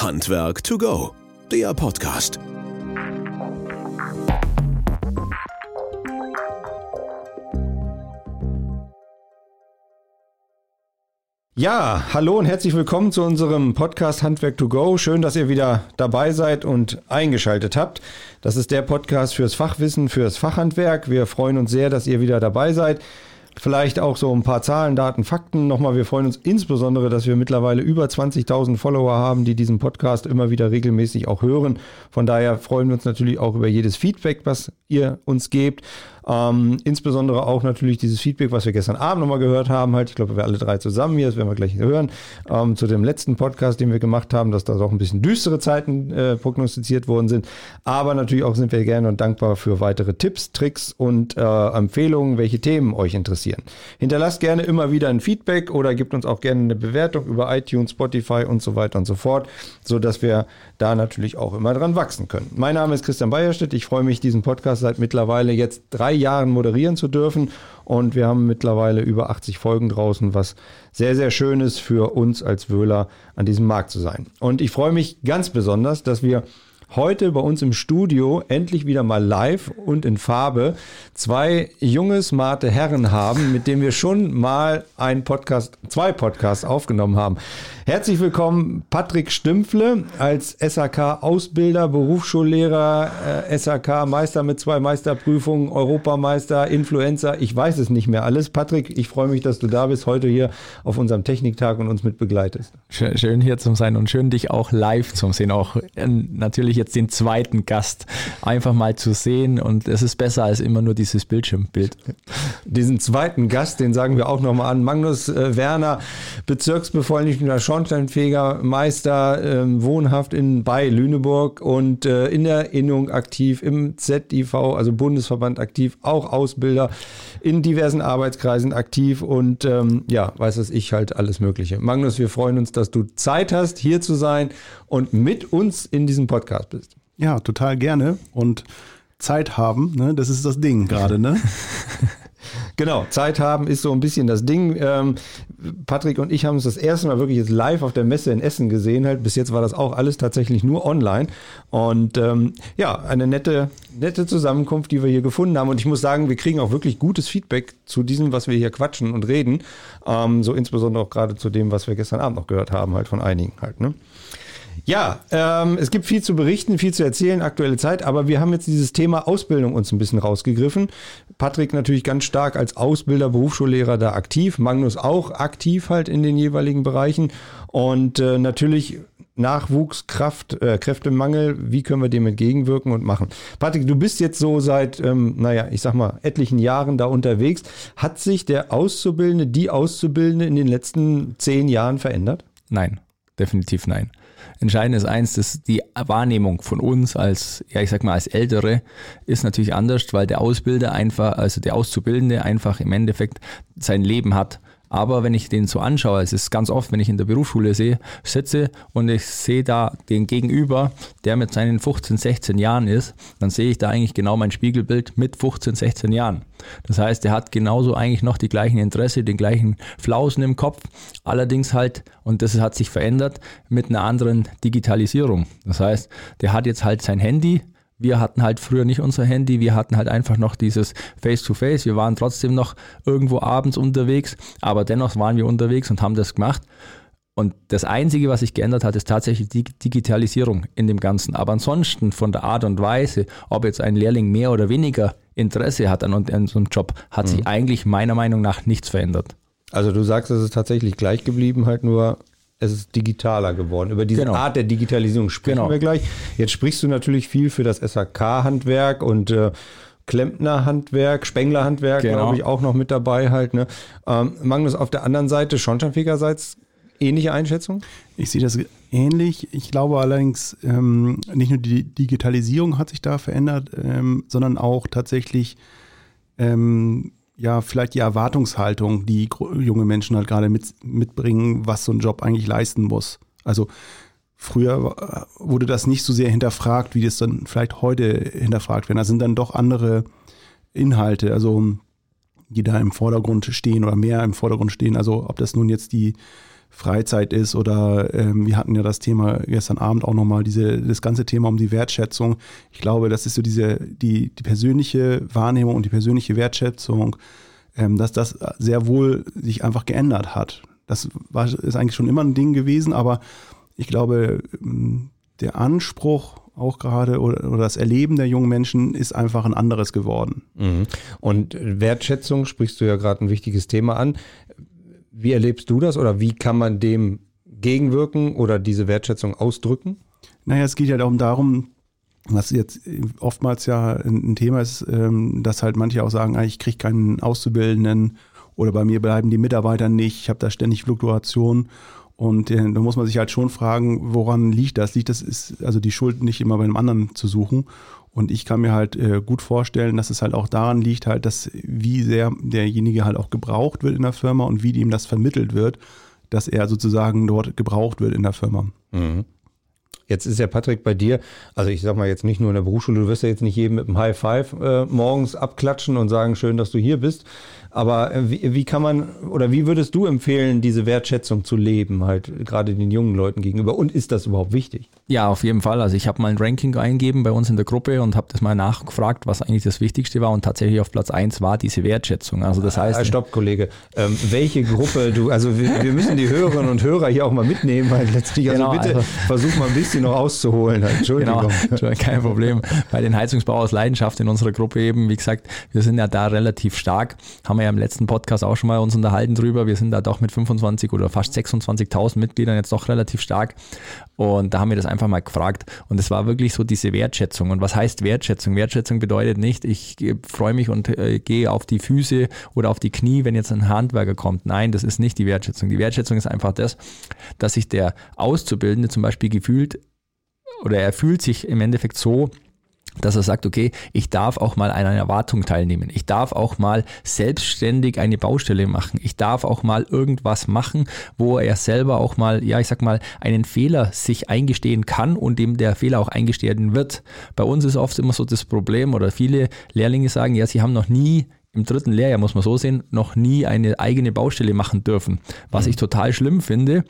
Handwerk to go, der Podcast. Ja, hallo und herzlich willkommen zu unserem Podcast Handwerk to go. Schön, dass ihr wieder dabei seid und eingeschaltet habt. Das ist der Podcast fürs Fachwissen, fürs Fachhandwerk. Wir freuen uns sehr, dass ihr wieder dabei seid. Vielleicht auch so ein paar Zahlen, Daten, Fakten. Nochmal, wir freuen uns insbesondere, dass wir mittlerweile über 20.000 Follower haben, die diesen Podcast immer wieder regelmäßig auch hören. Von daher freuen wir uns natürlich auch über jedes Feedback, was ihr uns gebt. Ähm, insbesondere auch natürlich dieses Feedback, was wir gestern Abend nochmal gehört haben. Halt, ich glaube, wir alle drei zusammen hier, das werden wir gleich hören, ähm, zu dem letzten Podcast, den wir gemacht haben, dass da auch ein bisschen düstere Zeiten äh, prognostiziert worden sind. Aber natürlich auch sind wir gerne und dankbar für weitere Tipps, Tricks und äh, Empfehlungen, welche Themen euch interessieren. Hinterlasst gerne immer wieder ein Feedback oder gebt uns auch gerne eine Bewertung über iTunes, Spotify und so weiter und so fort, sodass wir da natürlich auch immer dran wachsen können. Mein Name ist Christian Beierstedt. Ich freue mich, diesen Podcast seit mittlerweile jetzt drei Jahren moderieren zu dürfen. Und wir haben mittlerweile über 80 Folgen draußen, was sehr, sehr schön ist für uns als Wöhler an diesem Markt zu sein. Und ich freue mich ganz besonders, dass wir heute bei uns im Studio endlich wieder mal live und in Farbe zwei junge, smarte Herren haben, mit denen wir schon mal einen Podcast, zwei Podcasts aufgenommen haben. Herzlich willkommen, Patrick Stümpfle als SAK-Ausbilder, Berufsschullehrer, äh, SAK-Meister mit zwei Meisterprüfungen, Europameister, Influencer. Ich weiß es nicht mehr alles. Patrick, ich freue mich, dass du da bist, heute hier auf unserem Techniktag und uns mit begleitest. Schön, hier zu sein und schön dich auch live zu sehen. Auch äh, natürlich jetzt den zweiten Gast einfach mal zu sehen und es ist besser als immer nur dieses Bildschirmbild. Diesen zweiten Gast, den sagen wir auch nochmal an, Magnus äh, Werner, Bezirksbevollmächtigter Schornsteinfeger, Meister, äh, wohnhaft in bei Lüneburg und äh, in der Innung aktiv, im ZIV, also Bundesverband aktiv, auch Ausbilder in diversen Arbeitskreisen aktiv und ähm, ja, weiß es ich halt alles Mögliche. Magnus, wir freuen uns, dass du Zeit hast, hier zu sein und mit uns in diesem Podcast bist. Ja, total gerne. Und Zeit haben, ne? das ist das Ding gerade, ne? Genau, Zeit haben ist so ein bisschen das Ding. Ähm, Patrick und ich haben uns das erste Mal wirklich jetzt live auf der Messe in Essen gesehen. Halt. Bis jetzt war das auch alles tatsächlich nur online. Und ähm, ja, eine nette, nette Zusammenkunft, die wir hier gefunden haben. Und ich muss sagen, wir kriegen auch wirklich gutes Feedback zu diesem, was wir hier quatschen und reden. Ähm, so insbesondere auch gerade zu dem, was wir gestern Abend noch gehört haben, halt von einigen halt. Ne? Ja, ähm, es gibt viel zu berichten, viel zu erzählen, aktuelle Zeit, aber wir haben jetzt dieses Thema Ausbildung uns ein bisschen rausgegriffen. Patrick natürlich ganz stark als Ausbilder, Berufsschullehrer da aktiv, Magnus auch aktiv halt in den jeweiligen Bereichen und äh, natürlich Nachwuchs, Kraft, äh, Kräftemangel, wie können wir dem entgegenwirken und machen? Patrick, du bist jetzt so seit, ähm, naja, ich sag mal, etlichen Jahren da unterwegs. Hat sich der Auszubildende, die Auszubildende in den letzten zehn Jahren verändert? Nein, definitiv nein. Entscheidend ist eins, dass die Wahrnehmung von uns als, ja, ich sag mal, als Ältere ist natürlich anders, weil der Ausbilder einfach, also der Auszubildende einfach im Endeffekt sein Leben hat aber wenn ich den so anschaue, es ist ganz oft, wenn ich in der Berufsschule sehe, sitze und ich sehe da den Gegenüber, der mit seinen 15, 16 Jahren ist, dann sehe ich da eigentlich genau mein Spiegelbild mit 15, 16 Jahren. Das heißt, er hat genauso eigentlich noch die gleichen Interesse, den gleichen Flausen im Kopf, allerdings halt, und das hat sich verändert, mit einer anderen Digitalisierung. Das heißt, der hat jetzt halt sein Handy, wir hatten halt früher nicht unser Handy, wir hatten halt einfach noch dieses Face-to-Face. -face. Wir waren trotzdem noch irgendwo abends unterwegs, aber dennoch waren wir unterwegs und haben das gemacht. Und das Einzige, was sich geändert hat, ist tatsächlich die Digitalisierung in dem Ganzen. Aber ansonsten von der Art und Weise, ob jetzt ein Lehrling mehr oder weniger Interesse hat an, einem Job, hat mhm. sich eigentlich meiner Meinung nach nichts verändert. Also du sagst, es ist tatsächlich gleich geblieben, halt nur es ist digitaler geworden. Über diese genau. Art der Digitalisierung sprechen genau. wir gleich. Jetzt sprichst du natürlich viel für das SAK-Handwerk und äh, Klempner-Handwerk, Spengler-Handwerk, genau. glaube ich, auch noch mit dabei halt. Ne? Ähm, Magnus, auf der anderen Seite, Schornsteinfegerseits, ähnliche Einschätzung? Ich sehe das ähnlich. Ich glaube allerdings, ähm, nicht nur die Digitalisierung hat sich da verändert, ähm, sondern auch tatsächlich ähm, ja, vielleicht die Erwartungshaltung, die junge Menschen halt gerade mit, mitbringen, was so ein Job eigentlich leisten muss. Also früher wurde das nicht so sehr hinterfragt, wie das dann vielleicht heute hinterfragt werden. Da sind dann doch andere Inhalte, also die da im Vordergrund stehen oder mehr im Vordergrund stehen. Also ob das nun jetzt die Freizeit ist oder ähm, wir hatten ja das Thema gestern Abend auch nochmal, diese, das ganze Thema um die Wertschätzung. Ich glaube, das ist so diese, die, die persönliche Wahrnehmung und die persönliche Wertschätzung, ähm, dass das sehr wohl sich einfach geändert hat. Das war, ist eigentlich schon immer ein Ding gewesen, aber ich glaube, ähm, der Anspruch auch gerade oder, das Erleben der jungen Menschen ist einfach ein anderes geworden. Mhm. Und Wertschätzung sprichst du ja gerade ein wichtiges Thema an. Wie erlebst du das oder wie kann man dem gegenwirken oder diese Wertschätzung ausdrücken? Naja, es geht ja darum, darum was jetzt oftmals ja ein Thema ist, ähm, dass halt manche auch sagen, ah, ich kriege keinen Auszubildenden oder bei mir bleiben die Mitarbeiter nicht, ich habe da ständig Fluktuation. Und äh, da muss man sich halt schon fragen, woran liegt das? Liegt das, ist also die Schuld nicht immer bei einem anderen zu suchen. Und ich kann mir halt äh, gut vorstellen, dass es halt auch daran liegt, halt, dass wie sehr derjenige halt auch gebraucht wird in der Firma und wie ihm das vermittelt wird, dass er sozusagen dort gebraucht wird in der Firma. Mhm. Jetzt ist ja Patrick bei dir, also ich sag mal jetzt nicht nur in der Berufsschule, du wirst ja jetzt nicht jedem mit einem High Five äh, morgens abklatschen und sagen, schön, dass du hier bist. Aber äh, wie, wie kann man oder wie würdest du empfehlen, diese Wertschätzung zu leben, halt gerade den jungen Leuten gegenüber? Und ist das überhaupt wichtig? Ja, auf jeden Fall. Also ich habe mal ein Ranking eingegeben bei uns in der Gruppe und habe das mal nachgefragt, was eigentlich das Wichtigste war. Und tatsächlich auf Platz eins war diese Wertschätzung. Also das heißt. Ah, stopp, Kollege. Ähm, welche Gruppe du, also wir, wir, müssen die Hörerinnen und Hörer hier auch mal mitnehmen, weil letztlich, also genau, bitte also, versuch mal ein bisschen noch auszuholen. Entschuldigung. Genau, kein Problem. Bei den Heizungsbau aus Leidenschaft in unserer Gruppe eben, wie gesagt, wir sind ja da relativ stark, haben wir ja im letzten Podcast Podcast auch schon mal uns unterhalten drüber. Wir sind da doch mit 25 oder fast 26.000 Mitgliedern jetzt doch relativ stark. Und da haben wir das einfach mal gefragt. Und es war wirklich so diese Wertschätzung. Und was heißt Wertschätzung? Wertschätzung bedeutet nicht, ich freue mich und äh, gehe auf die Füße oder auf die Knie, wenn jetzt ein Handwerker kommt. Nein, das ist nicht die Wertschätzung. Die Wertschätzung ist einfach das, dass sich der Auszubildende zum Beispiel gefühlt oder er fühlt sich im Endeffekt so, dass er sagt, okay, ich darf auch mal an einer Erwartung teilnehmen. Ich darf auch mal selbstständig eine Baustelle machen. Ich darf auch mal irgendwas machen, wo er selber auch mal, ja, ich sag mal, einen Fehler sich eingestehen kann und dem der Fehler auch eingestehen wird. Bei uns ist oft immer so das Problem oder viele Lehrlinge sagen, ja, sie haben noch nie im dritten Lehrjahr, muss man so sehen, noch nie eine eigene Baustelle machen dürfen. Was mhm. ich total schlimm finde,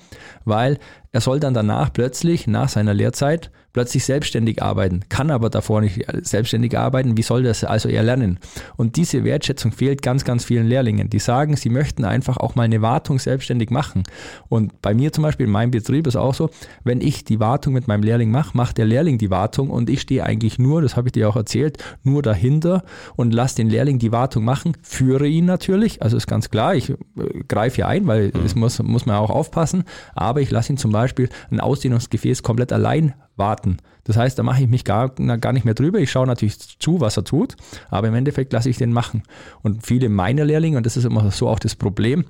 weil er soll dann danach plötzlich, nach seiner Lehrzeit, plötzlich selbstständig arbeiten, kann aber davor nicht selbstständig arbeiten. Wie soll das also er lernen? Und diese Wertschätzung fehlt ganz, ganz vielen Lehrlingen. Die sagen, sie möchten einfach auch mal eine Wartung selbstständig machen. Und bei mir zum Beispiel, in meinem Betrieb ist auch so, wenn ich die Wartung mit meinem Lehrling mache, macht der Lehrling die Wartung und ich stehe eigentlich nur, das habe ich dir auch erzählt, nur dahinter und lasse den Lehrling die Wartung machen, führe ihn natürlich, also ist ganz klar, ich äh, greife hier ein, weil mhm. es muss, muss man auch aufpassen, aber ich lasse ihn zum Beispiel ein Ausdehnungsgefäß komplett allein warten. Das heißt, da mache ich mich gar, gar nicht mehr drüber. Ich schaue natürlich zu, was er tut, aber im Endeffekt lasse ich den machen. Und viele meiner Lehrlinge, und das ist immer so auch das Problem,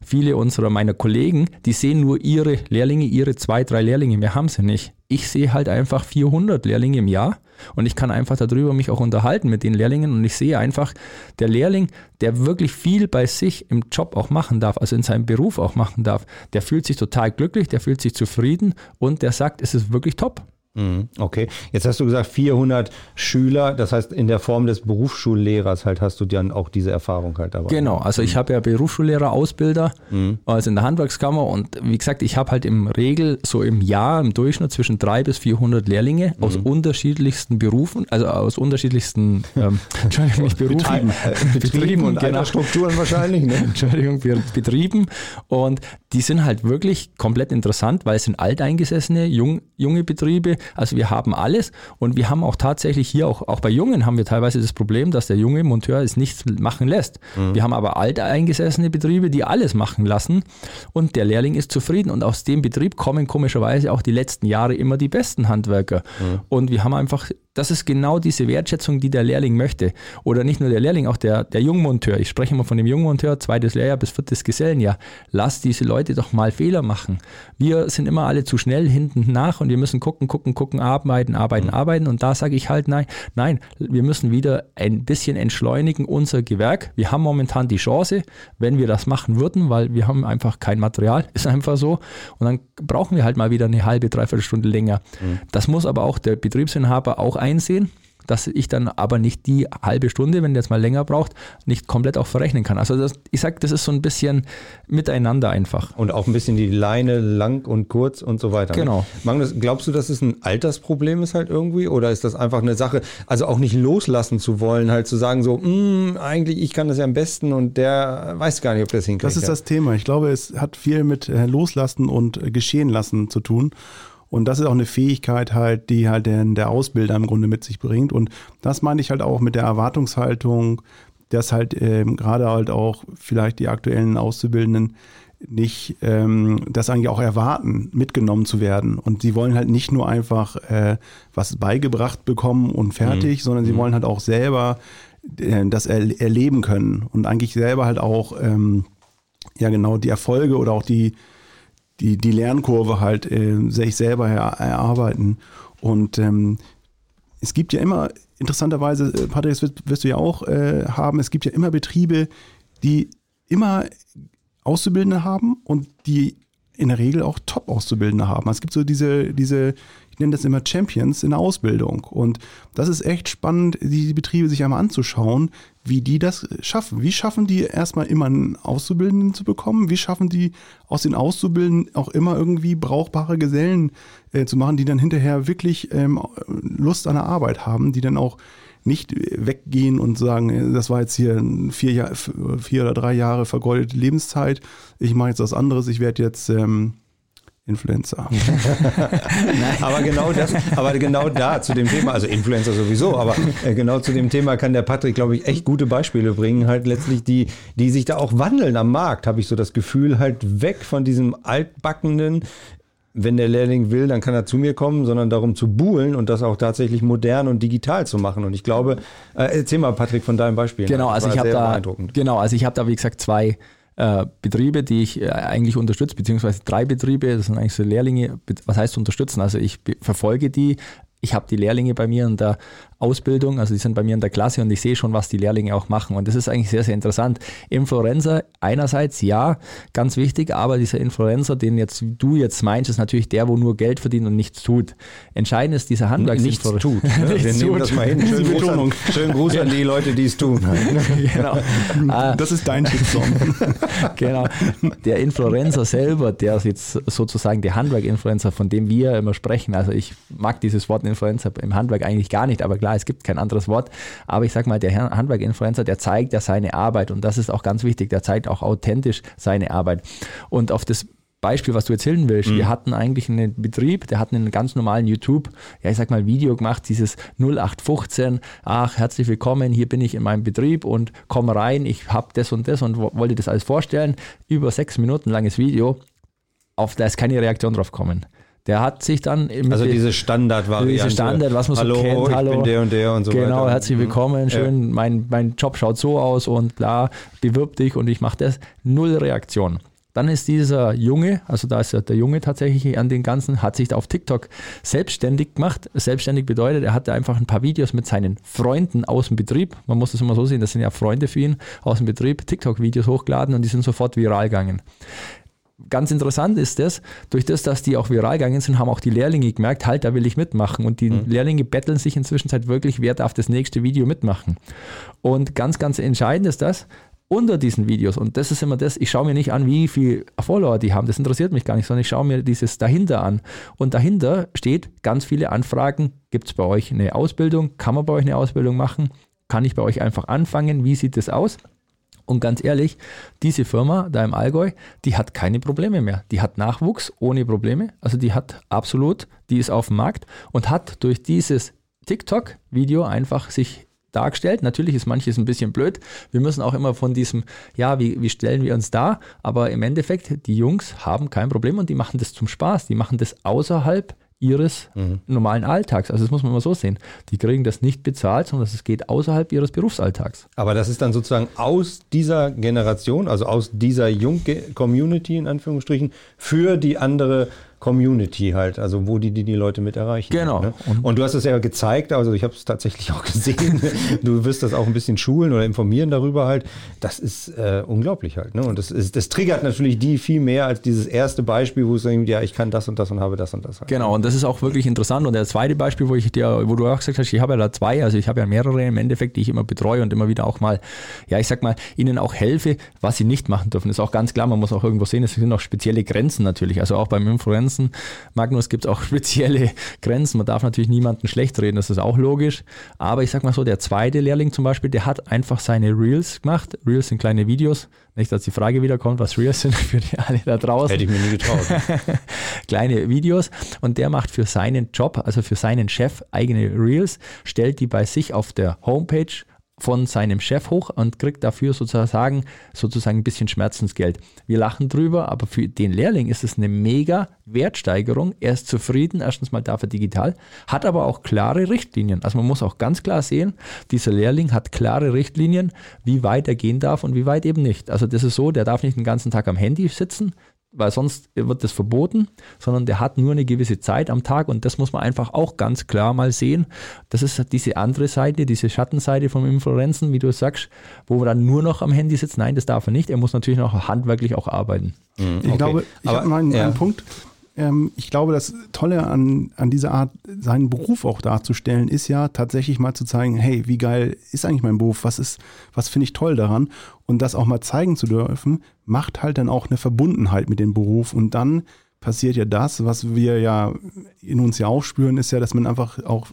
viele unserer meiner Kollegen, die sehen nur ihre Lehrlinge, ihre zwei, drei Lehrlinge, mehr haben sie nicht. Ich sehe halt einfach 400 Lehrlinge im Jahr und ich kann einfach darüber mich auch unterhalten mit den Lehrlingen und ich sehe einfach, der Lehrling, der wirklich viel bei sich im Job auch machen darf, also in seinem Beruf auch machen darf, der fühlt sich total glücklich, der fühlt sich zufrieden und der sagt, es ist wirklich top. Mhm, okay, jetzt hast du gesagt 400 Schüler, das heißt in der Form des Berufsschullehrers halt hast du dann auch diese Erfahrung halt dabei. Genau, also ich mhm. habe ja Berufsschullehrer, Ausbilder, mhm. also in der Handwerkskammer und wie gesagt, ich habe halt im Regel so im Jahr im Durchschnitt zwischen 300 bis 400 Lehrlinge aus mhm. unterschiedlichsten Berufen, also aus unterschiedlichsten ähm, Entschuldigung, nicht Berufen, Betrieben, Betrieben und genau. Strukturen wahrscheinlich, ne? Entschuldigung, Betrieben und die sind halt wirklich komplett interessant, weil es sind alteingesessene, jung, junge Betriebe, also wir haben alles und wir haben auch tatsächlich hier, auch, auch bei Jungen haben wir teilweise das Problem, dass der junge Monteur es nichts machen lässt. Mhm. Wir haben aber alteingesessene Betriebe, die alles machen lassen und der Lehrling ist zufrieden und aus dem Betrieb kommen komischerweise auch die letzten Jahre immer die besten Handwerker. Mhm. Und wir haben einfach das ist genau diese Wertschätzung, die der Lehrling möchte. Oder nicht nur der Lehrling, auch der, der Jungmonteur. Ich spreche immer von dem Jungmonteur, zweites Lehrjahr bis viertes Gesellenjahr. Lass diese Leute doch mal Fehler machen. Wir sind immer alle zu schnell hinten nach und wir müssen gucken, gucken, gucken, arbeiten, arbeiten, mhm. arbeiten. Und da sage ich halt, nein, nein, wir müssen wieder ein bisschen entschleunigen unser Gewerk. Wir haben momentan die Chance, wenn wir das machen würden, weil wir haben einfach kein Material, ist einfach so. Und dann brauchen wir halt mal wieder eine halbe, dreiviertel Stunde länger. Mhm. Das muss aber auch der Betriebsinhaber auch einsehen. dass ich dann aber nicht die halbe Stunde, wenn der jetzt mal länger braucht, nicht komplett auch verrechnen kann. Also das, ich sage, das ist so ein bisschen miteinander einfach. Und auch ein bisschen die Leine lang und kurz und so weiter. Ne? Genau. Magnus, glaubst du, dass es ein Altersproblem ist halt irgendwie? Oder ist das einfach eine Sache, also auch nicht loslassen zu wollen, halt zu sagen so, hm, eigentlich ich kann das ja am besten und der weiß gar nicht, ob das hinkriegt. Das ist das Thema. Ich glaube, es hat viel mit äh, Loslassen und äh, Geschehen lassen zu tun. Und das ist auch eine Fähigkeit halt, die halt der, der Ausbilder im Grunde mit sich bringt. Und das meine ich halt auch mit der Erwartungshaltung, dass halt ähm, gerade halt auch vielleicht die aktuellen Auszubildenden nicht ähm, das eigentlich auch erwarten, mitgenommen zu werden. Und sie wollen halt nicht nur einfach äh, was beigebracht bekommen und fertig, mhm. sondern sie mhm. wollen halt auch selber äh, das er erleben können und eigentlich selber halt auch ähm, ja genau die Erfolge oder auch die die, die Lernkurve halt äh, sich selber er, erarbeiten. Und ähm, es gibt ja immer, interessanterweise, äh, Patrick, das wirst, wirst du ja auch äh, haben, es gibt ja immer Betriebe, die immer Auszubildende haben und die in der Regel auch Top-Auszubildende haben. Es gibt so diese, diese ich nenne das immer Champions in der Ausbildung. Und das ist echt spannend, die Betriebe sich einmal anzuschauen, wie die das schaffen. Wie schaffen die erstmal immer einen Auszubildenden zu bekommen? Wie schaffen die aus den Auszubildenden auch immer irgendwie brauchbare Gesellen äh, zu machen, die dann hinterher wirklich ähm, Lust an der Arbeit haben, die dann auch nicht weggehen und sagen, das war jetzt hier vier, vier oder drei Jahre vergeudete Lebenszeit, ich mache jetzt was anderes, ich werde jetzt ähm, Influencer. aber genau das, aber genau da zu dem Thema, also Influencer sowieso, aber äh, genau zu dem Thema kann der Patrick, glaube ich, echt gute Beispiele bringen, halt letztlich die, die sich da auch wandeln am Markt, habe ich so das Gefühl, halt weg von diesem altbackenden, wenn der Lehrling will, dann kann er zu mir kommen, sondern darum zu buhlen und das auch tatsächlich modern und digital zu machen. Und ich glaube, äh, erzähl mal, Patrick, von deinem Beispiel. Genau, also ich habe da, genau, also ich habe da, wie gesagt, zwei äh, Betriebe, die ich äh, eigentlich unterstütze, beziehungsweise drei Betriebe, das sind eigentlich so Lehrlinge, was heißt unterstützen? Also ich verfolge die, ich habe die Lehrlinge bei mir in der Ausbildung, also die sind bei mir in der Klasse und ich sehe schon, was die Lehrlinge auch machen. Und das ist eigentlich sehr, sehr interessant. Influencer einerseits, ja, ganz wichtig, aber dieser Influencer, den jetzt du jetzt meinst, ist natürlich der, wo nur Geld verdient und nichts tut. Entscheidend ist dieser Handwerksinfluencer. Nichts tut. Ne? nichts Wir nehmen tut. das mal hin. Schönen Gruß, an, schönen Gruß an die Leute, die es tun. genau. Das ist dein Shitstorm. genau. Der Influencer selber, der ist jetzt sozusagen der Handwerk-Influencer, von dem wir immer sprechen. Also ich mag dieses Wort Influencer im Handwerk eigentlich gar nicht, aber klar, es gibt kein anderes Wort. Aber ich sag mal, der Handwerk-Influencer, der zeigt ja seine Arbeit und das ist auch ganz wichtig. Der zeigt auch authentisch seine Arbeit. Und auf das Beispiel, was du erzählen willst. Mhm. Wir hatten eigentlich einen Betrieb, der hat einen ganz normalen YouTube, ja, ich sag mal, Video gemacht, dieses 0815, ach, herzlich willkommen, hier bin ich in meinem Betrieb und komm rein, ich habe das und das und wollte das alles vorstellen. Über sechs Minuten langes Video, auf da ist keine Reaktion drauf kommen. Der hat sich dann. Also diese Standardvariante. Diese Standard, was man hallo, so kennt. Hallo, ich bin der und der und so genau, weiter. Genau, herzlich mhm. willkommen, schön, ja. mein, mein Job schaut so aus und bla, bewirb dich und ich mache das. Null Reaktion. Dann ist dieser Junge, also da ist ja der Junge tatsächlich an den Ganzen, hat sich auf TikTok selbstständig gemacht. Selbstständig bedeutet, er hatte einfach ein paar Videos mit seinen Freunden aus dem Betrieb. Man muss das immer so sehen, das sind ja Freunde für ihn aus dem Betrieb, TikTok-Videos hochgeladen und die sind sofort viral gegangen ganz interessant ist das, durch das, dass die auch viral gegangen sind, haben auch die Lehrlinge gemerkt, halt, da will ich mitmachen. Und die mhm. Lehrlinge betteln sich inzwischen halt wirklich, wer darf das nächste Video mitmachen. Und ganz, ganz entscheidend ist das, unter diesen Videos, und das ist immer das, ich schaue mir nicht an, wie viele Follower die haben, das interessiert mich gar nicht, sondern ich schaue mir dieses dahinter an. Und dahinter steht ganz viele Anfragen, gibt es bei euch eine Ausbildung, kann man bei euch eine Ausbildung machen, kann ich bei euch einfach anfangen, wie sieht das aus? Und ganz ehrlich, diese Firma da im Allgäu, die hat keine Probleme mehr. Die hat Nachwuchs ohne Probleme. Also die hat absolut, die ist auf dem Markt und hat durch dieses TikTok-Video einfach sich dargestellt. Natürlich ist manches ein bisschen blöd. Wir müssen auch immer von diesem, ja, wie, wie stellen wir uns da? Aber im Endeffekt, die Jungs haben kein Problem und die machen das zum Spaß. Die machen das außerhalb ihres mhm. normalen Alltags. Also das muss man mal so sehen. Die kriegen das nicht bezahlt, sondern es geht außerhalb ihres Berufsalltags. Aber das ist dann sozusagen aus dieser Generation, also aus dieser Jung-Community in Anführungsstrichen, für die andere Community halt, also wo die die, die Leute mit erreichen. Genau. Halt, ne? und, du hast es ja gezeigt, also ich habe es tatsächlich auch gesehen. du wirst das auch ein bisschen schulen oder informieren darüber halt. Das ist äh, unglaublich halt. Ne? Und das, ist, das triggert natürlich die viel mehr als dieses erste Beispiel, wo es irgendwie, ja, ich kann das und das und habe das und das. Halt. Genau, und das ist auch wirklich interessant. Und das zweite Beispiel, wo ich dir, wo du auch gesagt hast, ich habe ja da zwei, also ich habe ja mehrere im Endeffekt, die ich immer betreue und immer wieder auch mal, ja, ich sag mal, ihnen auch helfe, was sie nicht machen dürfen. Das ist auch ganz klar, man muss auch irgendwo sehen, es sind auch spezielle Grenzen natürlich. Also auch beim Influenzen, Magnus, gibt es auch spezielle Grenzen. Man darf natürlich niemanden schlecht reden, das ist auch logisch. Aber ich sag mal so, der zweite Lehrling zum Beispiel, der hat einfach seine Reels gemacht. Reels sind kleine Videos. Nicht, dass die Frage wiederkommt, was Reels sind für die alle da draußen. Hätte ich mir nie getraut. kleine Videos. Und der macht für seinen Job, also für seinen Chef, eigene Reels, stellt die bei sich auf der Homepage von seinem Chef hoch und kriegt dafür sozusagen, sozusagen ein bisschen Schmerzensgeld. Wir lachen drüber, aber für den Lehrling ist es eine mega Wertsteigerung. Er ist zufrieden, erstens mal darf er digital, hat aber auch klare Richtlinien. Also man muss auch ganz klar sehen, dieser Lehrling hat klare Richtlinien, wie weit er gehen darf und wie weit eben nicht. Also das ist so, der darf nicht den ganzen Tag am Handy sitzen, weil sonst wird das verboten, sondern der hat nur eine gewisse Zeit am Tag und das muss man einfach auch ganz klar mal sehen. Das ist diese andere Seite, diese Schattenseite vom Influenzen, wie du sagst, wo wir dann nur noch am Handy sitzt. Nein, das darf er nicht. Er muss natürlich noch handwerklich auch arbeiten. Mhm, ich okay. glaube, ich habe mal einen, ja. einen Punkt. Ähm, ich glaube, das Tolle an, an dieser Art, seinen Beruf auch darzustellen, ist ja tatsächlich mal zu zeigen, hey, wie geil ist eigentlich mein Beruf? Was ist, was finde ich toll daran? Und das auch mal zeigen zu dürfen, macht halt dann auch eine Verbundenheit mit dem Beruf. Und dann passiert ja das, was wir ja in uns ja auch spüren, ist ja, dass man einfach auch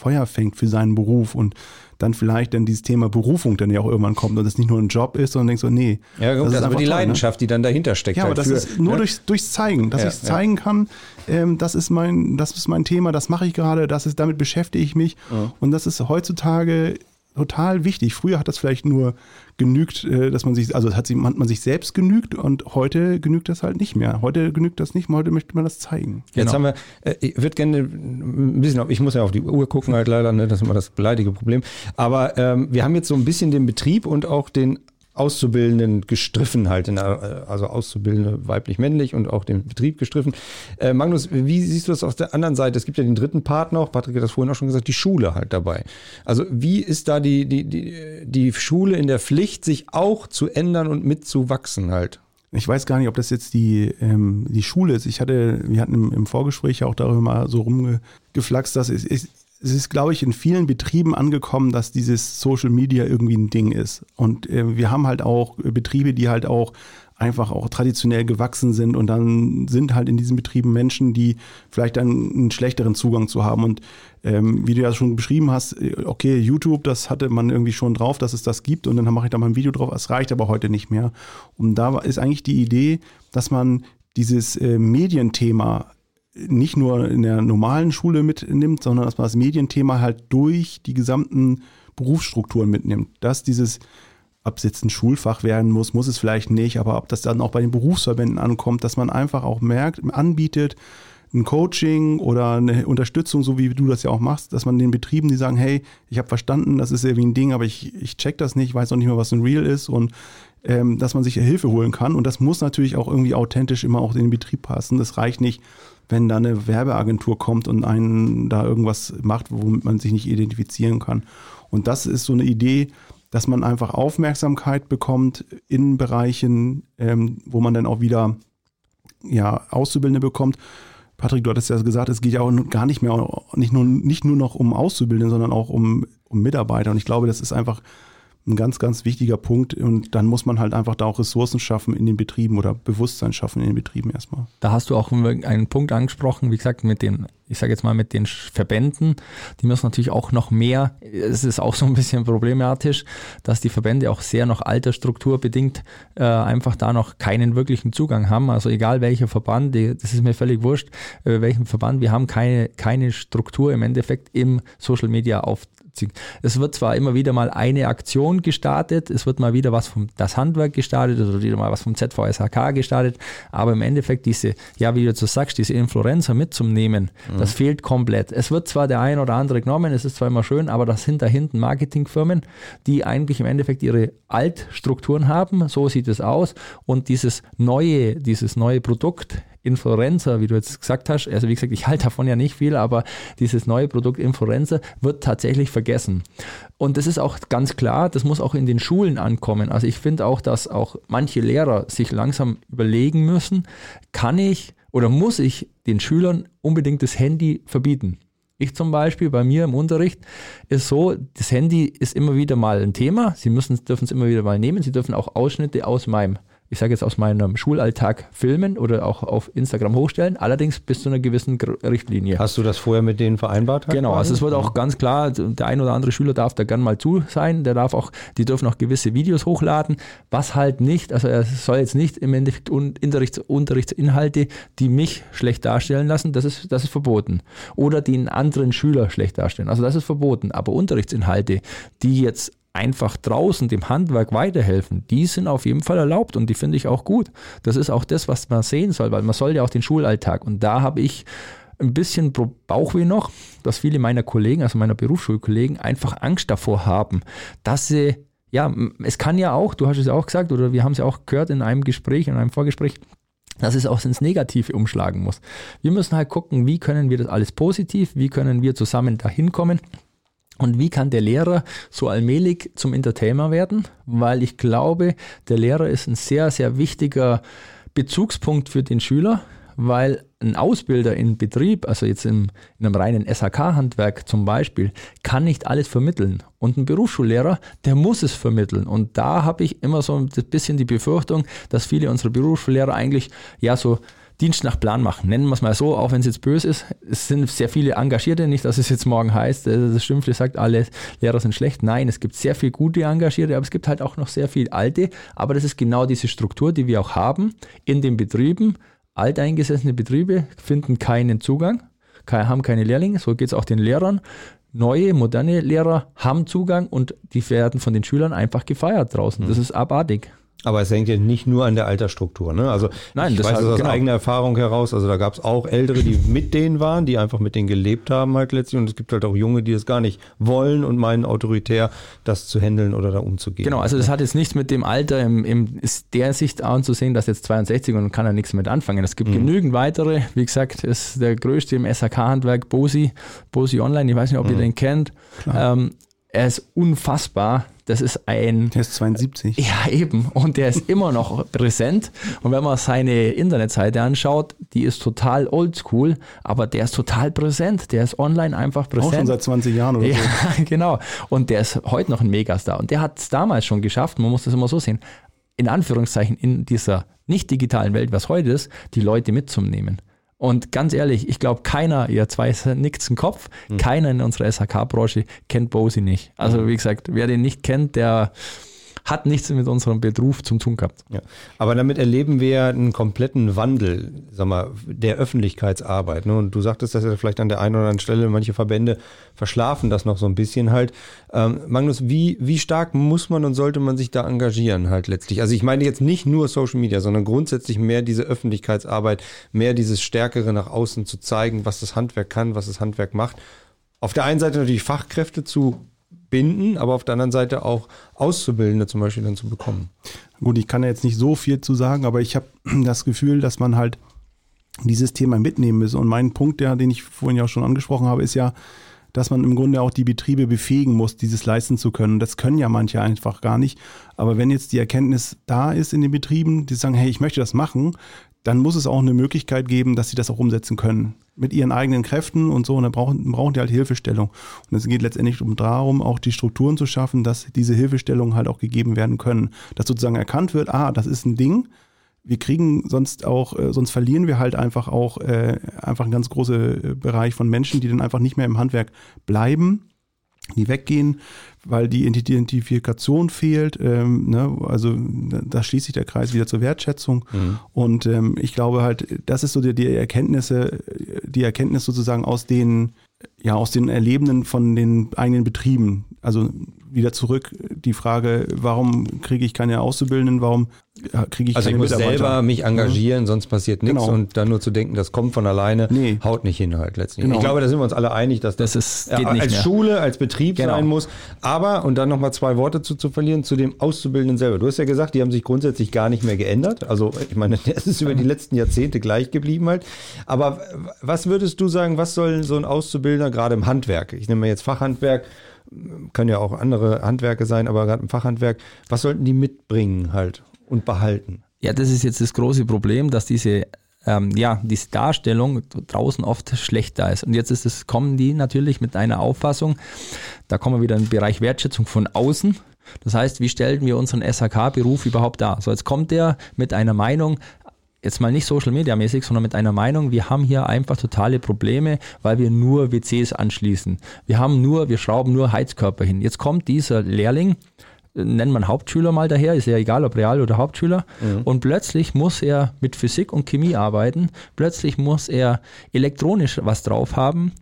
Feuer fängt für seinen Beruf und dann vielleicht dann dieses Thema Berufung dann ja auch irgendwann kommt und es nicht nur ein Job ist, sondern denkst so, nee. Ja, gut, das, das ist aber die toll, ne? Leidenschaft, ne? die dann dahinter steckt. Ja, halt aber das für, ist nur ne? durchs, durchs Zeigen, dass ja, ich es zeigen ja. kann, ähm, das, ist mein, das ist mein Thema, das mache ich gerade, das ist, damit beschäftige ich mich. Ja. Und das ist heutzutage total wichtig. Früher hat das vielleicht nur genügt, äh, dass man sich, also hat, man, man sich selbst genügt und heute genügt das halt nicht mehr. Heute genügt das nicht mehr, heute möchte man das zeigen. Jetzt genau. haben wir, äh, ich würde gerne ein bisschen, ich muss ja auf die Uhr gucken halt leider, ne, das ist immer das beleidige Problem. Aber ähm, wir haben jetzt so ein bisschen den Betrieb und auch den Auszubildenden gestriffen halt, der, also Auszubildende weiblich-männlich und auch den Betrieb gestriffen. Äh, Magnus, wie siehst du das auf der anderen Seite? Es gibt ja den dritten Part noch, Patrick hat das vorhin auch schon gesagt, die Schule halt dabei. Also wie ist da die, die, die, die Schule in der Pflicht, sich auch zu ändern und mitzuwachsen halt? Ich weiß gar nicht, ob das jetzt die, ähm, die Schule ist. Ich hatte, wir hatten im, im Vorgespräch auch darüber mal so rumgeflaxt, dass es, es, es ist, glaube ich, in vielen Betrieben angekommen, dass dieses Social Media irgendwie ein Ding ist. Und äh, wir haben halt auch Betriebe, die halt auch einfach auch traditionell gewachsen sind und dann sind halt in diesen Betrieben Menschen, die vielleicht dann einen schlechteren Zugang zu haben. Und ähm, wie du ja schon beschrieben hast, äh, okay, YouTube, das hatte man irgendwie schon drauf, dass es das gibt und dann mache ich da mal ein Video drauf. Es reicht aber heute nicht mehr. Und da ist eigentlich die Idee, dass man dieses äh, Medienthema nicht nur in der normalen Schule mitnimmt, sondern dass man das Medienthema halt durch die gesamten Berufsstrukturen mitnimmt. Dass dieses Absitzen Schulfach werden muss, muss es vielleicht nicht, aber ob das dann auch bei den Berufsverbänden ankommt, dass man einfach auch merkt, anbietet, ein Coaching oder eine Unterstützung, so wie du das ja auch machst, dass man den Betrieben, die sagen, hey, ich habe verstanden, das ist irgendwie ein Ding, aber ich, ich check das nicht, weiß noch nicht mehr, was ein Real ist und ähm, dass man sich Hilfe holen kann. Und das muss natürlich auch irgendwie authentisch immer auch in den Betrieb passen. Das reicht nicht, wenn da eine Werbeagentur kommt und einen da irgendwas macht, womit man sich nicht identifizieren kann. Und das ist so eine Idee, dass man einfach Aufmerksamkeit bekommt in Bereichen, ähm, wo man dann auch wieder ja, Auszubildende bekommt. Patrick, du hattest ja gesagt, es geht ja auch gar nicht mehr, nicht nur, nicht nur noch um Auszubildende, sondern auch um, um Mitarbeiter. Und ich glaube, das ist einfach ein ganz, ganz wichtiger Punkt. Und dann muss man halt einfach da auch Ressourcen schaffen in den Betrieben oder Bewusstsein schaffen in den Betrieben erstmal. Da hast du auch einen Punkt angesprochen, wie gesagt, mit den, ich sage jetzt mal, mit den Verbänden. Die müssen natürlich auch noch mehr, es ist auch so ein bisschen problematisch, dass die Verbände auch sehr noch altersstrukturbedingt äh, einfach da noch keinen wirklichen Zugang haben. Also egal welcher Verband, die, das ist mir völlig wurscht, äh, welchen Verband, wir haben keine, keine Struktur im Endeffekt im Social Media auf es wird zwar immer wieder mal eine Aktion gestartet, es wird mal wieder was vom das Handwerk gestartet oder wieder mal was vom ZVSHK gestartet, aber im Endeffekt diese, ja, wie du so sagst, diese Influencer mitzunehmen, mhm. das fehlt komplett. Es wird zwar der ein oder andere genommen, es ist zwar immer schön, aber das sind da hinten Marketingfirmen, die eigentlich im Endeffekt ihre Altstrukturen haben, so sieht es aus und dieses neue, dieses neue Produkt Influencer, wie du jetzt gesagt hast, also wie gesagt, ich halte davon ja nicht viel, aber dieses neue Produkt Influencer wird tatsächlich vergessen. Und das ist auch ganz klar, das muss auch in den Schulen ankommen. Also ich finde auch, dass auch manche Lehrer sich langsam überlegen müssen, kann ich oder muss ich den Schülern unbedingt das Handy verbieten? Ich zum Beispiel bei mir im Unterricht ist so, das Handy ist immer wieder mal ein Thema. Sie dürfen es immer wieder mal nehmen. Sie dürfen auch Ausschnitte aus meinem ich sage jetzt aus meinem Schulalltag filmen oder auch auf Instagram hochstellen, allerdings bis zu einer gewissen Richtlinie. Hast du das vorher mit denen vereinbart? Genau, also es wird auch ganz klar, der ein oder andere Schüler darf da gern mal zu sein, der darf auch, die dürfen auch gewisse Videos hochladen, was halt nicht, also er soll jetzt nicht im Endeffekt Unterrichts, Unterrichtsinhalte, die mich schlecht darstellen lassen, das ist, das ist verboten. Oder die einen anderen Schüler schlecht darstellen, also das ist verboten. Aber Unterrichtsinhalte, die jetzt einfach draußen dem Handwerk weiterhelfen, die sind auf jeden Fall erlaubt und die finde ich auch gut. Das ist auch das, was man sehen soll, weil man soll ja auch den Schulalltag und da habe ich ein bisschen Bauchweh noch, dass viele meiner Kollegen, also meiner Berufsschulkollegen, einfach Angst davor haben, dass sie, ja, es kann ja auch, du hast es ja auch gesagt, oder wir haben es ja auch gehört in einem Gespräch, in einem Vorgespräch, dass es auch ins Negative umschlagen muss. Wir müssen halt gucken, wie können wir das alles positiv, wie können wir zusammen dahin kommen und wie kann der Lehrer so allmählich zum Entertainer werden? Weil ich glaube, der Lehrer ist ein sehr, sehr wichtiger Bezugspunkt für den Schüler, weil ein Ausbilder in Betrieb, also jetzt in, in einem reinen SHK-Handwerk zum Beispiel, kann nicht alles vermitteln. Und ein Berufsschullehrer, der muss es vermitteln. Und da habe ich immer so ein bisschen die Befürchtung, dass viele unserer Berufsschullehrer eigentlich ja so Dienst nach Plan machen. Nennen wir es mal so, auch wenn es jetzt böse ist. Es sind sehr viele Engagierte, nicht, dass es jetzt morgen heißt, äh, das Schimpfle sagt, alle Lehrer sind schlecht. Nein, es gibt sehr viele gute Engagierte, aber es gibt halt auch noch sehr viel alte. Aber das ist genau diese Struktur, die wir auch haben in den Betrieben. Alteingesessene Betriebe finden keinen Zugang, haben keine Lehrlinge, so geht es auch den Lehrern. Neue, moderne Lehrer haben Zugang und die werden von den Schülern einfach gefeiert draußen. Das mhm. ist abartig. Aber es hängt ja nicht nur an der Altersstruktur. Ne? Also Nein, ich das weiß das aus genau. eigener Erfahrung heraus. Also da gab es auch Ältere, die mit denen waren, die einfach mit denen gelebt haben halt letztlich. Und es gibt halt auch Junge, die das gar nicht wollen und meinen autoritär, das zu handeln oder da umzugehen. Genau, also das hat jetzt nichts mit dem Alter im, im ist der Sicht anzusehen, dass jetzt 62 und kann er nichts mit anfangen. Es gibt mhm. genügend weitere. Wie gesagt, ist der größte im SHK-Handwerk Bosi, Bosi Online. Ich weiß nicht, ob mhm. ihr den kennt. Ähm, er ist unfassbar. Das ist ein. Der ist 72. Ja, eben. Und der ist immer noch präsent. Und wenn man seine Internetseite anschaut, die ist total oldschool, aber der ist total präsent. Der ist online einfach präsent. Auch schon seit 20 Jahren oder ja, so. genau. Und der ist heute noch ein Megastar. Und der hat es damals schon geschafft, man muss das immer so sehen, in Anführungszeichen in dieser nicht digitalen Welt, was heute ist, die Leute mitzunehmen. Und ganz ehrlich, ich glaube, keiner, ihr zwei nickt den Kopf, mhm. keiner in unserer SHK-Branche kennt Bosi nicht. Also, mhm. wie gesagt, wer den nicht kennt, der hat nichts mit unserem Beruf zu tun gehabt. Ja. Aber damit erleben wir einen kompletten Wandel, sag mal, der Öffentlichkeitsarbeit. Ne? Und du sagtest das ja vielleicht an der einen oder anderen Stelle, manche Verbände verschlafen das noch so ein bisschen halt. Ähm, Magnus, wie, wie stark muss man und sollte man sich da engagieren halt letztlich? Also ich meine jetzt nicht nur Social Media, sondern grundsätzlich mehr diese Öffentlichkeitsarbeit, mehr dieses Stärkere nach außen zu zeigen, was das Handwerk kann, was das Handwerk macht. Auf der einen Seite natürlich Fachkräfte zu binden, aber auf der anderen Seite auch Auszubildende zum Beispiel dann zu bekommen. Gut, ich kann jetzt nicht so viel zu sagen, aber ich habe das Gefühl, dass man halt dieses Thema mitnehmen muss. Und mein Punkt, der, den ich vorhin ja auch schon angesprochen habe, ist ja, dass man im Grunde auch die Betriebe befähigen muss, dieses leisten zu können. Das können ja manche einfach gar nicht. Aber wenn jetzt die Erkenntnis da ist in den Betrieben, die sagen, hey, ich möchte das machen, dann muss es auch eine Möglichkeit geben, dass sie das auch umsetzen können. Mit ihren eigenen Kräften und so. Und dann brauchen, brauchen die halt Hilfestellung. Und es geht letztendlich um darum, auch die Strukturen zu schaffen, dass diese Hilfestellungen halt auch gegeben werden können. Dass sozusagen erkannt wird, ah, das ist ein Ding. Wir kriegen sonst auch, äh, sonst verlieren wir halt einfach auch äh, einfach einen ganz großen äh, Bereich von Menschen, die dann einfach nicht mehr im Handwerk bleiben die weggehen, weil die Identifikation fehlt. Ähm, ne? Also da schließt sich der Kreis wieder zur Wertschätzung. Mhm. Und ähm, ich glaube halt, das ist so die, die Erkenntnisse, die Erkenntnis sozusagen aus den, ja, aus den Erlebenden von den eigenen Betrieben. Also wieder zurück die Frage, warum kriege ich keine Auszubildenden, warum kriege ich Also ich muss selber mich engagieren, sonst passiert nichts Genau. und dann nur zu denken, das kommt von alleine, Nee. haut nicht hin halt letztlich. Genau. Ich glaube, da sind wir uns alle einig, dass Das ist- geht äh, nicht als mehr. Schule, als Betrieb Genau. sein muss. Aber, und dann nochmal zwei Worte zu, zu verlieren, zu dem Auszubildenden selber. Du hast ja gesagt, die haben sich grundsätzlich gar nicht mehr geändert. Also ich meine, es ist über die letzten Jahrzehnte gleich geblieben halt. Aber was würdest du sagen, was soll so ein Auszubildender gerade im Handwerk, ich nehme mal jetzt Fachhandwerk, können ja auch andere Handwerke sein, aber gerade im Fachhandwerk, was sollten die mitbringen halt und behalten? Ja, das ist jetzt das große Problem, dass diese, ähm, ja, diese Darstellung draußen oft schlecht da ist. Und jetzt ist es, kommen die natürlich mit einer Auffassung, da kommen wir wieder in den Bereich Wertschätzung von außen. Das heißt, wie stellen wir unseren SHK-Beruf überhaupt dar? So, jetzt kommt der mit einer Meinung, jetzt mal nicht Social Media mäßig, sondern mit einer Meinung, wir haben hier einfach totale Probleme, weil wir nur WCs anschließen. Wir haben nur, wir schrauben nur Heizkörper hin. Jetzt kommt dieser Lehrling, nennen wir Hauptschüler mal daher, ist ja egal, ob Real- oder Hauptschüler. Und plötzlich muss er mit Physik und Chemie arbeiten. Plötzlich muss er elektronisch was drauf haben.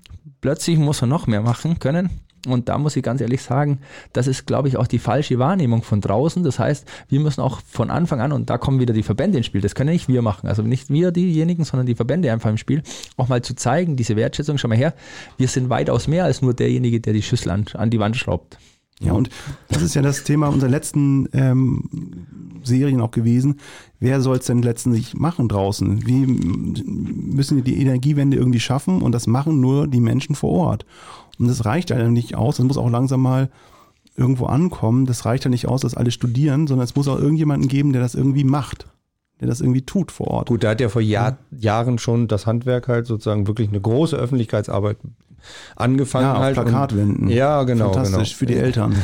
Plötzlich muss er noch mehr machen können. Und da muss ich ganz ehrlich sagen, das ist, glaube ich, auch die falsche Wahrnehmung von draußen. Das heißt, wir müssen auch von Anfang an, und da kommen wieder die Verbände ins Spiel, das können ja nicht wir machen, also nicht wir diejenigen, sondern die Verbände einfach im Spiel, auch mal zu zeigen, diese Wertschätzung, schau mal her, wir sind weitaus mehr als nur derjenige, der die Schüssel an, an die Wand schraubt. Ja, und das ist ja das Thema unserer letzten ähm, Serien auch gewesen. Wer soll es denn letztendlich machen draußen? Wie müssen wir die Energiewende irgendwie schaffen? Und das machen nur die Menschen vor Ort. Und das reicht ja nicht aus. Das muss auch langsam mal irgendwo ankommen. Das reicht ja nicht aus, dass alle studieren, sondern es muss auch irgendjemanden geben, der das irgendwie macht. Der das irgendwie tut vor Ort. Gut, da hat ja vor Jahr, Jahren schon das Handwerk halt sozusagen wirklich eine große Öffentlichkeitsarbeit angefangen Ja, auf halt. und- Plakatwänden. Ja, genau, Fantastisch genau. für die Eltern.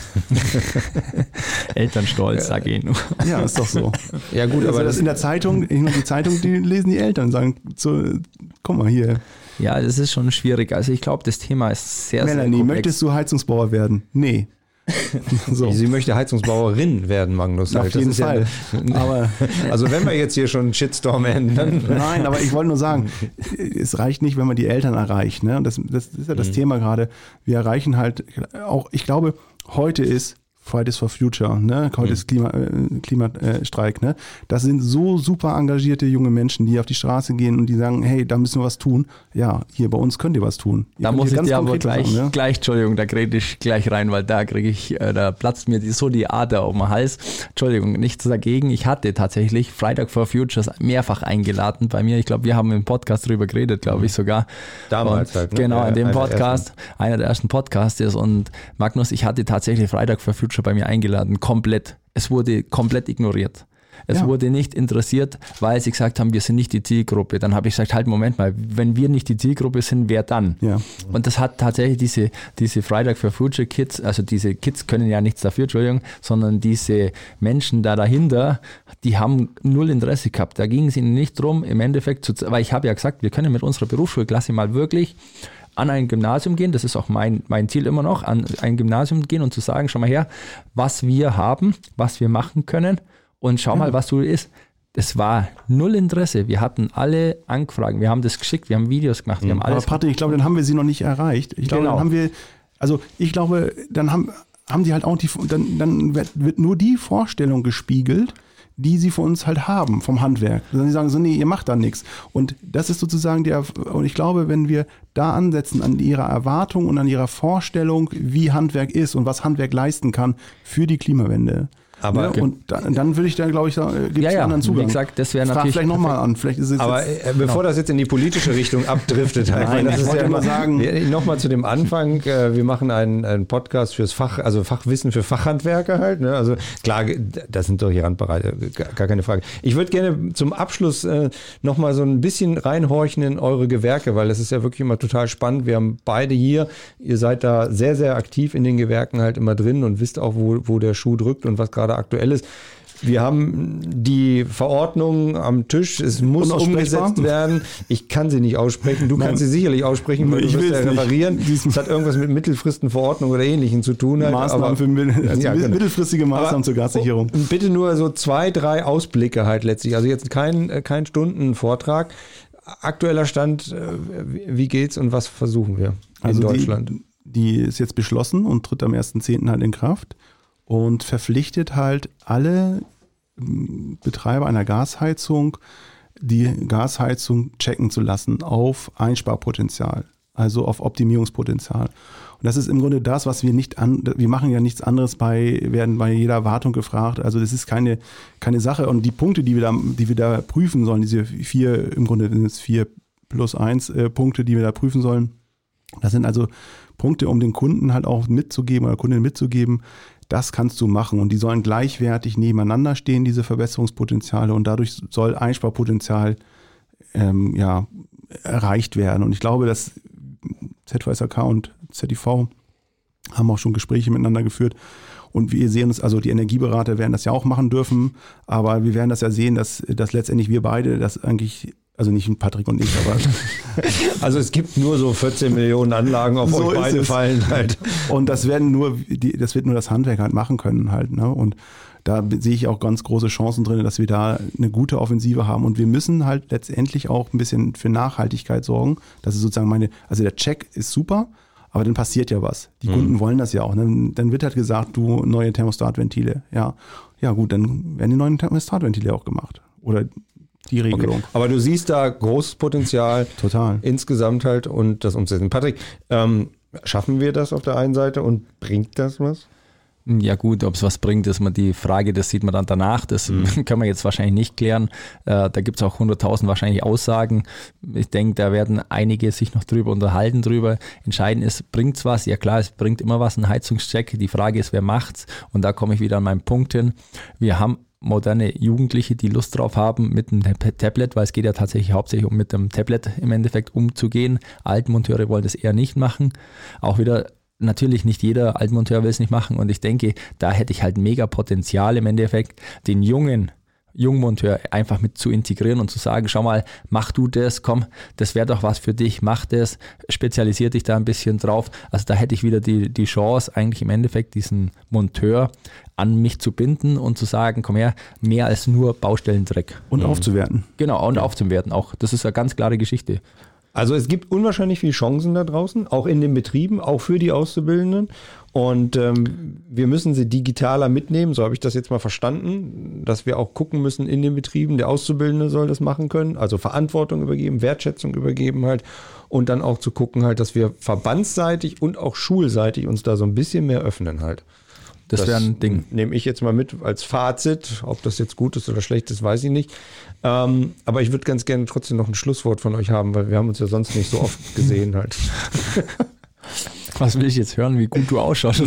Elternstolz, sage ich nur. Ja, ist doch so. Ja gut, Also aber das in der Zeitung, die Zeitung, die lesen die Eltern, sagen, so, guck mal hier, Ja, das ist schon schwierig. Also ich glaube, das Thema ist sehr, sehr Melanie, komplex. möchtest du Heizungsbauer werden? Nee. so. sie möchte Heizungsbauerin werden, Magnus. Auf halt. Jeden ist ja- Fall. Aber also wenn wir jetzt hier schon einen Shitstorm enden, dann nein, aber ich wollte nur sagen, es reicht nicht, wenn man die Eltern erreicht. Ne? Und das, das ist ja das Thema gerade. Wir erreichen halt auch, ich glaube, heute ist Fridays for Future, ne? Heute ist Klima, äh, Klimastreik, ne? Das sind so super engagierte junge Menschen, die auf die Straße gehen und die sagen, hey, da müssen wir was tun. Ja, hier bei uns könnt ihr was tun. Ihr Da muss ich dir aber gleich, machen, ne? gleich, Entschuldigung, da kriege ich gleich rein, weil da kriege ich, äh, da platzt mir die, so die Ader auf dem Hals. Entschuldigung, nichts dagegen. Ich hatte tatsächlich Freitag for Futures mehrfach eingeladen bei mir. Ich glaube, wir haben im Podcast drüber geredet, glaube ich sogar. Damals und, halt, ne? Genau, Ja, in dem einer der Podcast, einer der ersten Podcasts ist. Und Magnus, ich hatte tatsächlich Freitag for Future bei mir eingeladen, komplett. Es wurde komplett ignoriert. Es Ja. wurde nicht interessiert, weil sie gesagt haben, wir sind nicht die Zielgruppe. Dann habe ich gesagt, halt, Moment mal, wenn wir nicht die Zielgruppe sind, wer dann? Ja. Und das hat tatsächlich diese, diese Freitag for Future Kids, also diese Kids können ja nichts dafür, Entschuldigung, sondern diese Menschen da dahinter, die haben null Interesse gehabt. Da ging es ihnen nicht drum, im Endeffekt, zu, weil ich habe ja gesagt, wir können mit unserer Berufsschulklasse mal wirklich an ein Gymnasium gehen, das ist auch mein, mein Ziel immer noch, an ein Gymnasium gehen und zu sagen, schau mal her, was wir haben, was wir machen können und schau mal, was du ist. Es war null Interesse. Wir hatten alle Anfragen, wir haben das geschickt, wir haben Videos gemacht, wir haben Aber alles Patrick, ich glaube, dann haben wir sie noch nicht erreicht. Ich glaube, Genau. dann haben wir, also ich glaube, dann haben, haben die halt auch die, dann, dann wird nur die Vorstellung gespiegelt, die sie für uns halt haben vom Handwerk. Dann sie sagen so, nee, ihr macht da nichts. Und das ist sozusagen der, und ich glaube, wenn wir da ansetzen an ihrer Erwartung und an ihrer Vorstellung, wie Handwerk ist und was Handwerk leisten kann für die Klimawende. Aber- ne? und dann, dann würde ich dann, glaube ich, sagen, gibt es Ja, ja, einen anderen Zugang. wie gesagt, das wäre Frag natürlich vielleicht nochmal an. Vielleicht ist es Aber jetzt, äh, bevor das jetzt in die politische Richtung abdriftet, halt, Nein, das ich ist wollte ja immer sagen- nochmal zu dem Anfang, äh, wir machen einen, einen Podcast fürs Fach, also Fachwissen für Fachhandwerker halt. Ne? Also klar, das sind doch hier Randbereiche, gar gar keine Frage. Ich würde gerne zum Abschluss äh, nochmal so ein bisschen reinhorchen in eure Gewerke, weil das ist ja wirklich immer total spannend. Wir haben beide hier, ihr seid da sehr, sehr aktiv in den Gewerken halt immer drin und wisst auch, wo, wo der Schuh drückt und was gerade aktuell ist. Wir haben die Verordnung am Tisch, es muss umgesetzt werden. Ich kann sie nicht aussprechen, du kannst sie sicherlich aussprechen, weil Nee, du ich wirst ja. Diesen- Es hat irgendwas mit Mittelfristenverordnung oder ähnlichem zu tun. Halt, Maßnahmen aber- für also Ja, genau. mittelfristige Maßnahmen zur Gassicherung. Und Bitte nur so zwei, drei Ausblicke halt letztlich. Also jetzt kein, äh, kein Stundenvortrag. Aktueller Stand, äh, wie- wie geht's und was versuchen wir in Also Deutschland? Die, die ist jetzt beschlossen und tritt am 1.10. halt in Kraft und verpflichtet halt alle Betreiber einer Gasheizung die Gasheizung checken zu lassen auf Einsparpotenzial, also auf Optimierungspotenzial. Und das ist im Grunde das, was wir nicht an, wir machen ja nichts anderes bei, werden bei jeder Wartung gefragt. Also das ist keine, keine Sache. Und die Punkte, die wir da, die wir da prüfen sollen, diese vier, im Grunde sind es vier plus eins äh, Punkte, die wir da prüfen sollen. Das sind also Punkte, um den Kunden halt auch mitzugeben oder Kundin mitzugeben, das kannst du machen und die sollen gleichwertig nebeneinander stehen, diese Verbesserungspotenziale und dadurch soll Einsparpotenzial ähm, ja, erreicht werden. Und ich glaube, dass ZVSAK und ZDV haben auch schon Gespräche miteinander geführt. Und wir sehen uns, also die Energieberater werden das ja auch machen dürfen, aber wir werden das ja sehen, dass, dass letztendlich wir beide das eigentlich also nicht Patrick und ich, aber. also es gibt nur so 14 Millionen Anlagen auf so euch beide fallen halt. Und das werden nur, die, das wird nur das Handwerk halt machen können halt. Ne? Und da sehe ich auch ganz große Chancen drin, dass wir da eine gute Offensive haben. Und wir müssen halt letztendlich auch ein bisschen für Nachhaltigkeit sorgen. Das ist sozusagen meine, also der Check ist super, aber dann passiert ja was. Die mhm. Kunden wollen das ja auch. Dann, dann wird halt gesagt, du neue Thermostatventile. Ja, ja gut, dann werden die neuen Thermostatventile auch gemacht. Oder die Regelung. Okay. Aber du siehst da großes Potenzial. Total. Insgesamt halt und das umsetzen. Patrick, ähm, schaffen wir das auf der einen Seite und bringt das was? Ja gut, ob es was bringt, ist man die Frage, das sieht man dann danach, das mhm. kann man jetzt wahrscheinlich nicht klären. Äh, da gibt es auch 100.000 wahrscheinlich Aussagen. Ich denke, da werden einige sich noch drüber unterhalten drüber. Entscheidend ist, bringt es was? Ja klar, es bringt immer was, ein Heizungscheck. Die Frage ist, wer macht's? Und da komme ich wieder an meinen Punkt hin. Wir haben moderne Jugendliche, die Lust drauf haben mit einem Tablet, weil es geht ja tatsächlich hauptsächlich um mit dem Tablet im Endeffekt umzugehen. Altmonteure wollen das eher nicht machen. Auch wieder natürlich nicht jeder Altmonteur will es nicht machen und ich denke, da hätte ich halt mega Potenzial im Endeffekt, den jungen Jungmonteur einfach mit zu integrieren und zu sagen, schau mal, mach du das, komm, das wäre doch was für dich, mach das, spezialisier dich da ein bisschen drauf. Also da hätte ich wieder die, die Chance, eigentlich im Endeffekt diesen Monteur an mich zu binden und zu sagen, komm her, mehr als nur Baustellendreck. Und mhm. aufzuwerten. Genau, und ja. aufzuwerten auch. Das ist eine ganz klare Geschichte. Also es gibt unwahrscheinlich viele Chancen da draußen, auch in den Betrieben, auch für die Auszubildenden. Und ähm, wir müssen sie digitaler mitnehmen, so habe ich das jetzt mal verstanden, dass wir auch gucken müssen in den Betrieben, der Auszubildende soll das machen können, also Verantwortung übergeben, Wertschätzung übergeben halt und dann auch zu gucken halt, dass wir verbandsseitig und auch schulseitig uns da so ein bisschen mehr öffnen halt. Das, das wäre ein Ding. Nehme ich jetzt mal mit als Fazit. Ob das jetzt gut ist oder schlecht ist, weiß ich nicht. Ähm, aber ich würde ganz gerne trotzdem noch ein Schlusswort von euch haben, weil wir haben uns ja sonst nicht so oft gesehen halt. Was will ich jetzt hören, wie gut du ausschaust?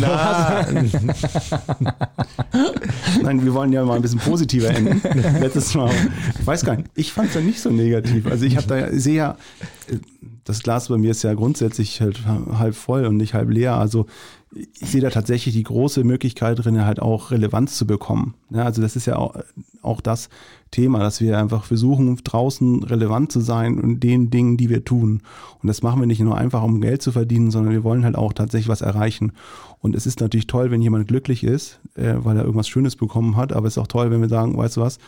Nein, wir wollen ja mal ein bisschen positiver enden. Letztes Mal. Ich weiß gar nicht, ich fand es ja nicht so negativ. Also ich habe da sehr, das Glas bei mir ist ja grundsätzlich halt halb voll und nicht halb leer. Also ich sehe da tatsächlich die große Möglichkeit drin, halt auch Relevanz zu bekommen. Ja, also das ist ja auch, auch das Thema, dass wir einfach versuchen, draußen relevant zu sein und den Dingen, die wir tun. Und das machen wir nicht nur einfach, um Geld zu verdienen, sondern wir wollen halt auch tatsächlich was erreichen. Und es ist natürlich toll, wenn jemand glücklich ist, äh, weil er irgendwas Schönes bekommen hat, aber es ist auch toll, wenn wir sagen, weißt du was,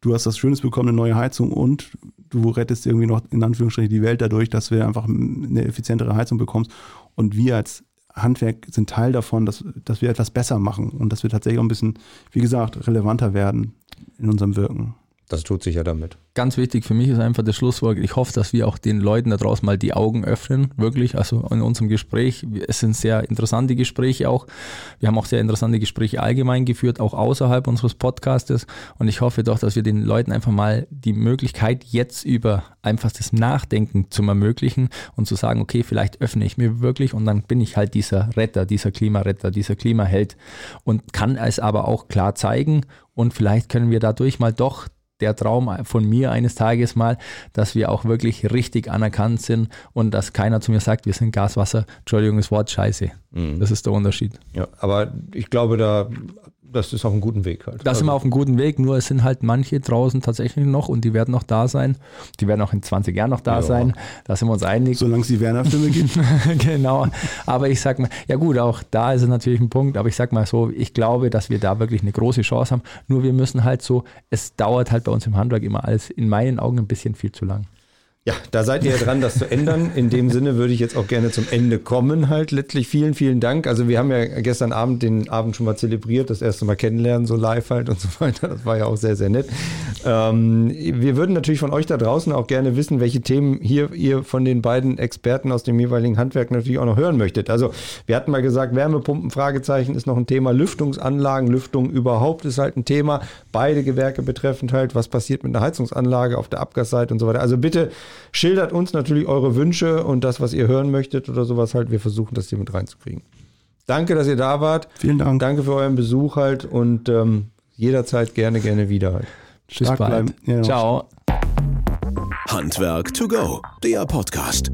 du hast was Schönes bekommen, eine neue Heizung und du rettest irgendwie noch in Anführungsstrichen die Welt dadurch, dass wir einfach eine effizientere Heizung bekommst. Und wir als Handwerk sind Teil davon, dass, dass wir etwas besser machen und dass wir tatsächlich auch ein bisschen, wie gesagt, relevanter werden in unserem Wirken. Das tut sich ja damit. Ganz wichtig für mich ist einfach das Schlusswort. Ich hoffe, dass wir auch den Leuten da draußen mal die Augen öffnen, wirklich. Also in unserem Gespräch. Es sind sehr interessante Gespräche auch. Wir haben auch sehr interessante Gespräche allgemein geführt, auch außerhalb unseres Podcastes. Und ich hoffe doch, dass wir den Leuten einfach mal die Möglichkeit jetzt über einfach das Nachdenken zu ermöglichen und zu sagen, okay, vielleicht öffne ich mir wirklich und dann bin ich halt dieser Retter, dieser Klimaretter, dieser Klimaheld und kann es aber auch klar zeigen und vielleicht können wir dadurch mal doch der Traum von mir eines Tages mal, dass wir auch wirklich richtig anerkannt sind und dass keiner zu mir sagt, wir sind Gaswasser, Entschuldigung, das Wort scheiße. Mhm. Das ist der Unterschied. Ja, aber ich glaube, da das ist auf einem guten Weg halt. Da sind wir also auf einem guten Weg, nur es sind halt manche draußen tatsächlich noch und die werden noch da sein. Die werden auch in 20 Jahren noch da ja. sein. Da sind wir uns einig. Solange es die Werner-Filme gibt. genau. Aber ich sag mal, ja gut, auch da ist es natürlich ein Punkt, aber ich sag mal so, ich glaube, dass wir da wirklich eine große Chance haben. Nur wir müssen halt so, es dauert halt bei uns im Handwerk immer alles in meinen Augen ein bisschen viel zu lang. Ja, da seid ihr dran, das zu ändern. In dem Sinne würde ich jetzt auch gerne zum Ende kommen. Halt letztlich vielen, vielen Dank. Also wir haben ja gestern Abend den Abend schon mal zelebriert, das erste Mal kennenlernen, so live halt und so weiter. Das war ja auch sehr, sehr nett. Ähm, wir würden natürlich von euch da draußen auch gerne wissen, welche Themen hier ihr von den beiden Experten aus dem jeweiligen Handwerk natürlich auch noch hören möchtet. Also wir hatten mal gesagt, Wärmepumpen, Fragezeichen ist noch ein Thema. Lüftungsanlagen, Lüftung überhaupt ist halt ein Thema. Beide Gewerke betreffend halt, was passiert mit einer Heizungsanlage auf der Abgasseite und so weiter. Also bitte Schildert uns natürlich eure Wünsche und das, was ihr hören möchtet oder sowas halt. Wir versuchen das hier mit reinzukriegen. Danke, dass ihr da wart. Vielen Dank. Danke für euren Besuch halt und ähm, jederzeit gerne, gerne wieder halt. Tschüss, bald. Ja, Ciao. Handwerk to go, der Podcast.